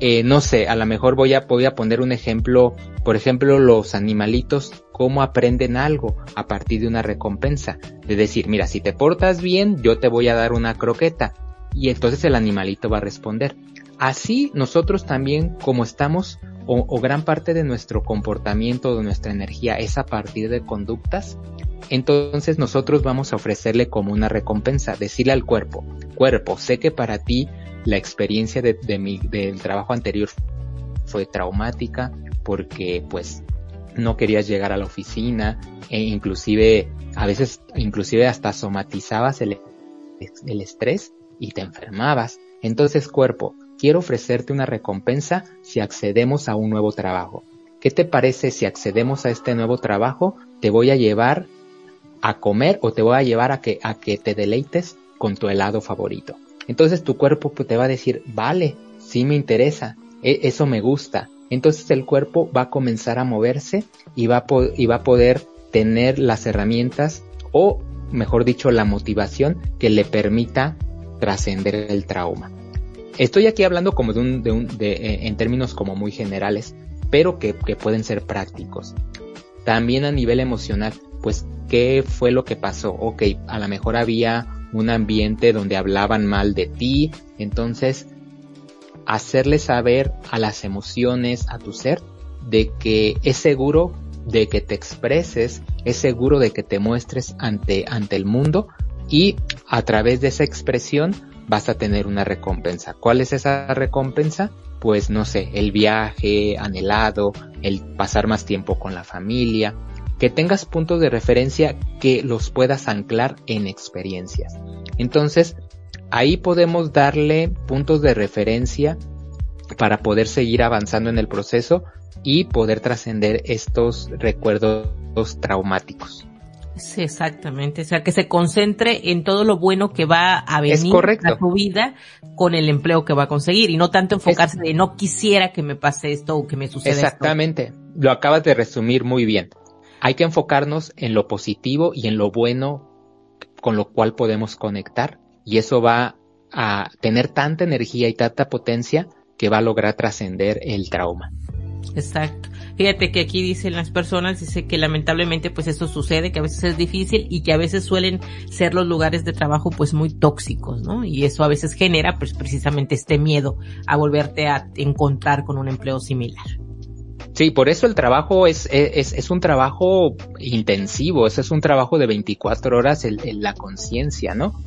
eh, no sé, a lo mejor voy a, poner un ejemplo, por ejemplo, los animalitos, cómo aprenden algo a partir de una recompensa. De decir, mira, si te portas bien, yo te voy a dar una croqueta. Y entonces el animalito va a responder. Así nosotros también, como estamos, o, o gran parte de nuestro comportamiento, de nuestra energía es a partir de conductas, entonces nosotros vamos a ofrecerle como una recompensa, decirle al cuerpo, cuerpo, sé que para ti la experiencia de, de mi, del trabajo anterior fue traumática porque pues no querías llegar a la oficina e inclusive a veces inclusive hasta somatizabas el, el estrés y te enfermabas. Entonces cuerpo, quiero ofrecerte una recompensa si accedemos a un nuevo trabajo. ¿Qué te parece si accedemos a este nuevo trabajo? Te voy a llevar a comer o te voy a llevar a que, a que te deleites con tu helado favorito. Entonces tu cuerpo te va a decir, vale, sí me interesa, e eso me gusta. Entonces el cuerpo va a comenzar a moverse y va a, va a poder tener las herramientas o, mejor dicho, la motivación que le permita trascender el trauma. Estoy aquí hablando como de un, eh, en términos como muy generales, pero que, que pueden ser prácticos. También a nivel emocional, pues, ¿qué fue lo que pasó? Ok, a lo mejor había un ambiente donde hablaban mal de ti, entonces hacerle saber a las emociones, a tu ser, de que es seguro de que te expreses, es seguro de que te muestres ante, ante el mundo y a través de esa expresión vas a tener una recompensa. ¿Cuál es esa recompensa? Pues no sé, el viaje anhelado, el pasar más tiempo con la familia, que tengas puntos de referencia que los puedas anclar en experiencias. Entonces, ahí podemos darle puntos de referencia para poder seguir avanzando en el proceso y poder trascender estos recuerdos traumáticos. Sí, exactamente. O sea, que se concentre en todo lo bueno que va a venir a su vida con el empleo que va a conseguir y no tanto enfocarse de no quisiera que me pase esto o que me suceda Exactamente. Lo acabas de resumir muy bien. Hay que enfocarnos en lo positivo y en lo bueno con lo cual podemos conectar y eso va a tener tanta energía y tanta potencia que va a lograr trascender el trauma. Exacto. Fíjate que aquí dicen las personas, dice que lamentablemente pues eso sucede, que a veces es difícil y que a veces suelen ser los lugares de trabajo pues muy tóxicos, ¿no? Y eso a veces genera pues precisamente este miedo a volverte a encontrar con un empleo similar. Sí, por eso el trabajo es, es, es un trabajo intensivo, ese es un trabajo de 24 horas en, la conciencia, ¿no?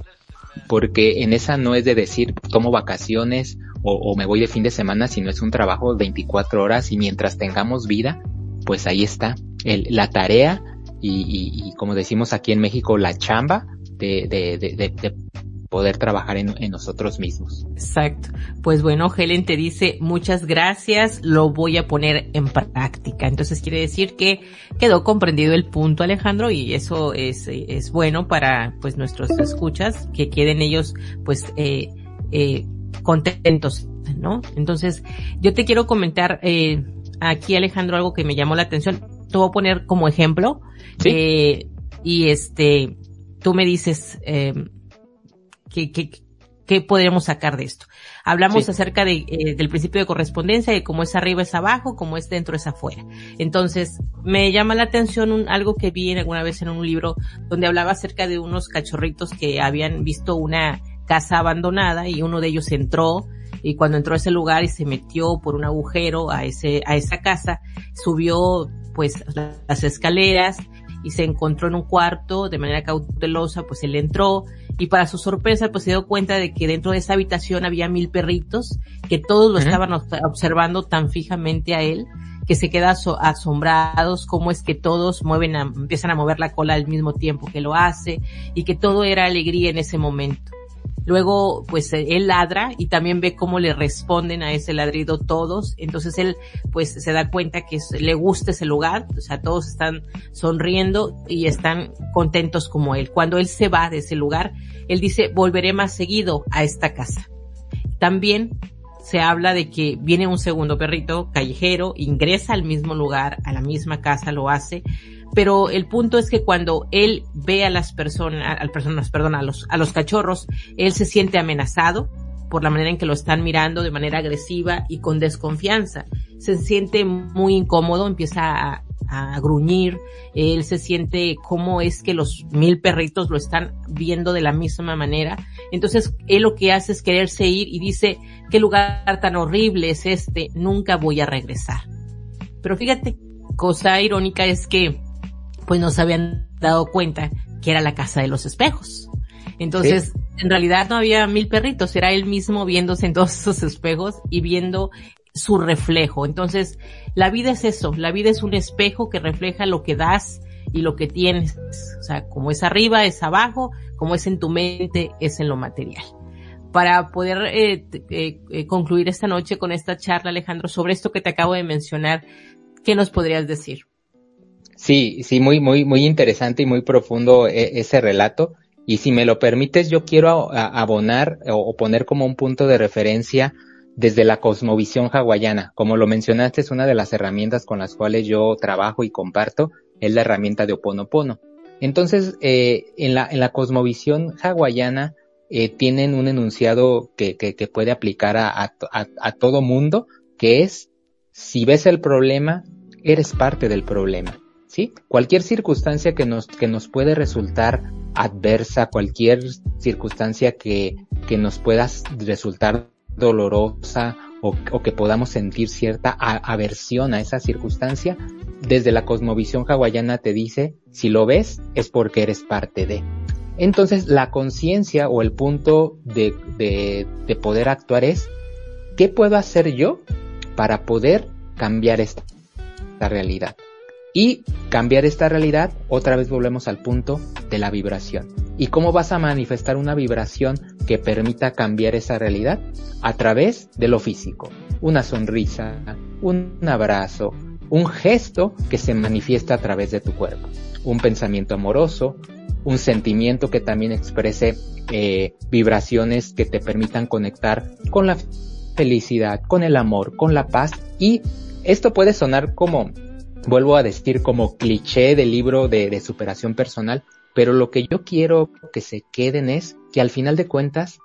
Porque en esa no es de decir tomo vacaciones o, me voy de fin de semana, si no es un trabajo 24 horas y mientras tengamos vida, pues ahí está el, la tarea y, como decimos aquí en México, la chamba de, de, de, poder trabajar en, en, nosotros mismos. Exacto. Pues bueno, Helen te dice muchas gracias, lo voy a poner en práctica. Entonces quiere decir que quedó comprendido el punto, Alejandro, y eso es, es bueno para pues nuestros escuchas, que queden ellos pues eh, eh, contentos, ¿no? Entonces, yo te quiero comentar eh, aquí, Alejandro, algo que me llamó la atención. Te voy a poner como ejemplo. Eh, y este, tú me dices, eh, ¿qué, qué, qué podríamos sacar de esto? Hablamos acerca de, eh, del principio de correspondencia, de cómo es arriba es abajo, cómo es dentro es afuera. Entonces, me llama la atención un, algo que vi alguna vez en un libro donde hablaba acerca de unos cachorritos que habían visto una casa abandonada y uno de ellos entró y cuando entró a ese lugar y se metió por un agujero a ese, a esa casa, subió pues las escaleras y se encontró en un cuarto de manera cautelosa, pues él entró y para su sorpresa pues se dio cuenta de que dentro de esa habitación había mil perritos que todos lo estaban observando tan fijamente a él que se queda asombrados cómo es que todos mueven empiezan a mover la cola al mismo tiempo que lo hace y que todo era alegría en ese momento. Luego, pues eh, él ladra y también ve cómo le responden a ese ladrido todos. Entonces él, pues se da cuenta que le gusta ese lugar. O sea, todos están sonriendo y están contentos como él. Cuando él se va de ese lugar, él dice, volveré más seguido a esta casa. También se habla de que viene un segundo perrito callejero, ingresa al mismo lugar, a la misma casa, lo hace, pero el punto es que cuando él ve a las personas, a, personas, perdón, a los, a los cachorros, él se siente amenazado por la manera en que lo están mirando de manera agresiva y con desconfianza. Se siente muy incómodo, empieza a, a gruñir, él se siente cómo es que los mil perritos lo están viendo de la misma manera. Entonces, él lo que hace es quererse ir y dice, qué lugar tan horrible es este, nunca voy a regresar. Pero fíjate, cosa irónica es que pues no se habían dado cuenta que era la casa de los espejos. Entonces, en realidad no había mil perritos, era él mismo viéndose en todos esos espejos y viendo su reflejo. Entonces, la vida es eso, la vida es un espejo que refleja lo que das y lo que tienes. O sea, como es arriba, es abajo, como es en tu mente, es en lo material. Para poder eh, eh, eh, concluir esta noche con esta charla, Alejandro, sobre esto que te acabo de mencionar, ¿qué nos podrías decir? Sí, sí, muy, muy, muy interesante y muy profundo e, ese relato. Y si me lo permites, yo quiero abonar o poner como un punto de referencia desde la cosmovisión hawaiana. Como lo mencionaste, es una de las herramientas con las cuales yo trabajo y comparto, es la herramienta de Oponopono. Entonces, eh, en, la, en la cosmovisión hawaiana eh, tienen un enunciado que, que, que puede aplicar a, a, a todo mundo, que es, si ves el problema, eres parte del problema. ¿Sí? Cualquier circunstancia que nos, que nos puede resultar adversa, cualquier circunstancia que, que nos pueda resultar dolorosa o, o que podamos sentir cierta aversión a esa circunstancia, desde la cosmovisión hawaiana te dice, si lo ves es porque eres parte de. Entonces la conciencia o el punto de, de, de poder actuar es, ¿qué puedo hacer yo para poder cambiar esta esta realidad. Y cambiar esta realidad, otra vez volvemos al punto de la vibración. ¿Y cómo vas a manifestar una vibración que permita cambiar esa realidad? A través de lo físico. Una sonrisa, un abrazo, un gesto que se manifiesta a través de tu cuerpo. Un pensamiento amoroso, un sentimiento que también exprese eh, vibraciones que te permitan conectar con la felicidad, con el amor, con la paz. Y esto puede sonar como vuelvo a decir como cliché del libro de, superación personal, pero lo que yo quiero que se queden es que al final de cuentas,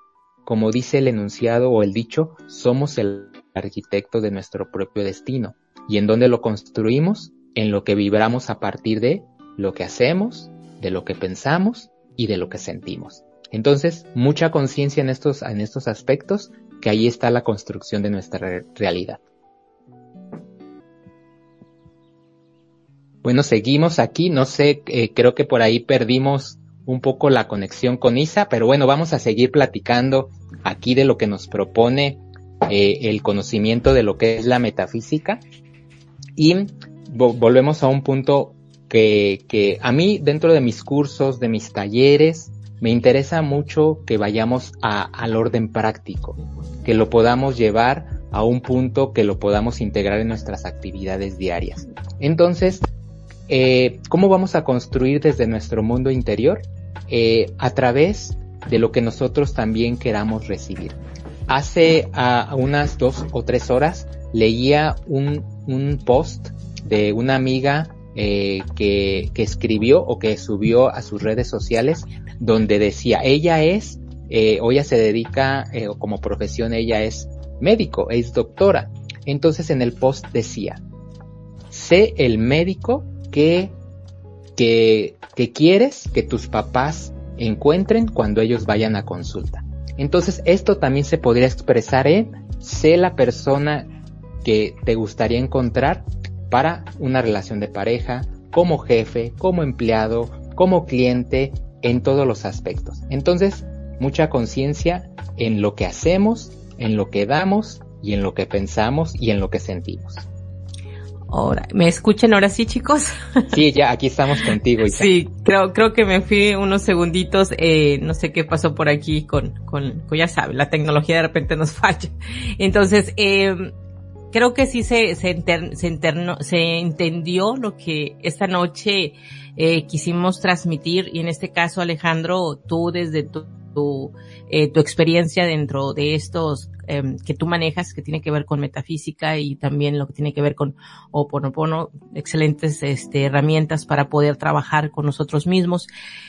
como dice el enunciado o el dicho, somos el arquitecto de nuestro propio destino. ¿Y en dónde lo construimos? En lo que vibramos a partir de lo que hacemos, de lo que pensamos y de lo que sentimos. Entonces, mucha conciencia en estos, en estos aspectos, que ahí está la construcción de nuestra realidad. Bueno, seguimos aquí, no sé, eh, creo que por ahí perdimos un poco la conexión con Isa, pero bueno, vamos a seguir platicando aquí de lo que nos propone eh, el conocimiento de lo que es la metafísica y volvemos a un punto que, que a mí dentro de mis cursos, de mis talleres, me interesa mucho que vayamos al orden práctico, que lo podamos llevar a un punto que lo podamos integrar en nuestras actividades diarias. Entonces, eh, ¿Cómo vamos a construir desde nuestro mundo interior? Eh, a través de lo que nosotros también queramos recibir. Hace unas dos o tres horas leía un, post de una amiga eh, que, escribió o que subió a sus redes sociales donde decía, ella es, eh, se dedica, eh, como profesión, ella es médico, es doctora. Entonces en el post decía, sé el médico que, quieres que tus papás encuentren cuando ellos vayan a consulta. Entonces esto también se podría expresar en sé la persona que te gustaría encontrar para una relación de pareja, como jefe, como empleado, como cliente, en todos los aspectos. Entonces, mucha conciencia en lo que hacemos, en lo que damos y en lo que pensamos y en lo que sentimos. Ahora, ¿me escuchan ahora sí, chicos? Sí, ya aquí estamos contigo. Sí, creo, creo que me fui unos segunditos, eh, no sé qué pasó por aquí con, con, con ya sabe, la tecnología de repente nos falla. Entonces, eh, creo que sí se, se, inter, se, interno, se entendió lo que esta noche eh, quisimos transmitir y en este caso Alejandro, tú desde tu, tu, eh, tu experiencia dentro de estos eh, que tú manejas, que tiene que ver con metafísica y también lo que tiene que ver con Oponopono, excelentes este, herramientas para poder trabajar con nosotros mismos.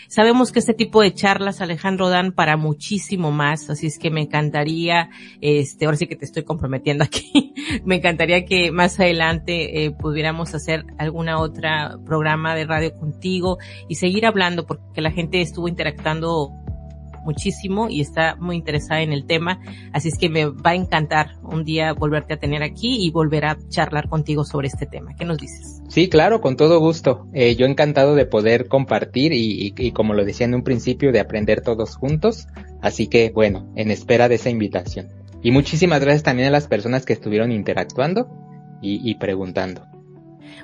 Sabemos que este tipo de charlas, Alejandro, dan para muchísimo más, así es que me encantaría, este, ahora sí que te estoy comprometiendo aquí, me encantaría que más adelante eh, pudiéramos hacer alguna otra programa de radio contigo y seguir hablando porque la gente estuvo interactuando muchísimo y está muy interesada en el tema, así es que me va a encantar un día volverte a tener aquí y volver a charlar contigo sobre este tema. ¿Qué nos dices? Sí, claro, con todo gusto. Eh, yo encantado de poder compartir y, como lo decía en un principio, de aprender todos juntos. Así que bueno, en espera de esa invitación. Y muchísimas gracias también a las personas que estuvieron interactuando y preguntando.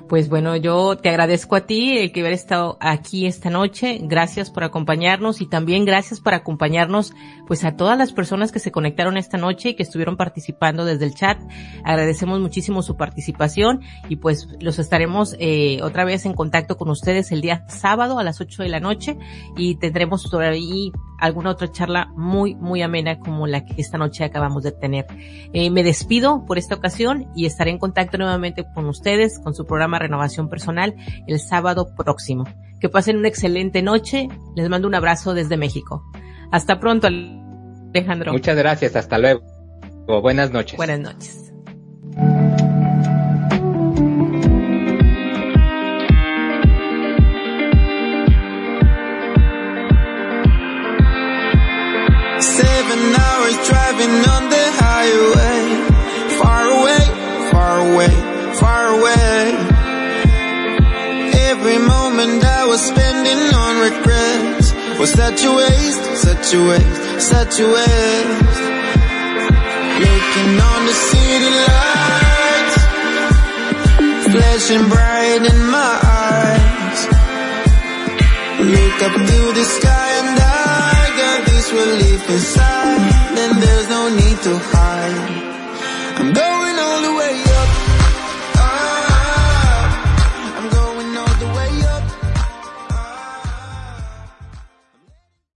Pues bueno, yo te agradezco a ti el que haber estado aquí esta noche. Gracias por acompañarnos y también gracias por acompañarnos pues a todas las personas que se conectaron esta noche y que estuvieron participando desde el chat. Agradecemos muchísimo su participación y pues los estaremos eh, otra vez en contacto con ustedes el día sábado a las 8 de la noche y tendremos por ahí alguna otra charla muy, muy amena como la que esta noche acabamos de tener. Eh, me despido por esta ocasión y estaré en contacto nuevamente con ustedes, con su programa Renovación Personal, el sábado próximo. Que pasen una excelente noche. Les mando un abrazo desde México. Hasta pronto, Alejandro. Muchas gracias. Hasta luego. Buenas noches. Buenas noches. Hours driving on the highway. Far away, far away, far away. Every moment I was spending on regrets was such a waste, such a waste, such a waste. Looking on the city lights, flashing bright in my eyes. Look up to the sky relief inside, and there's no need to hide. I'm going all the way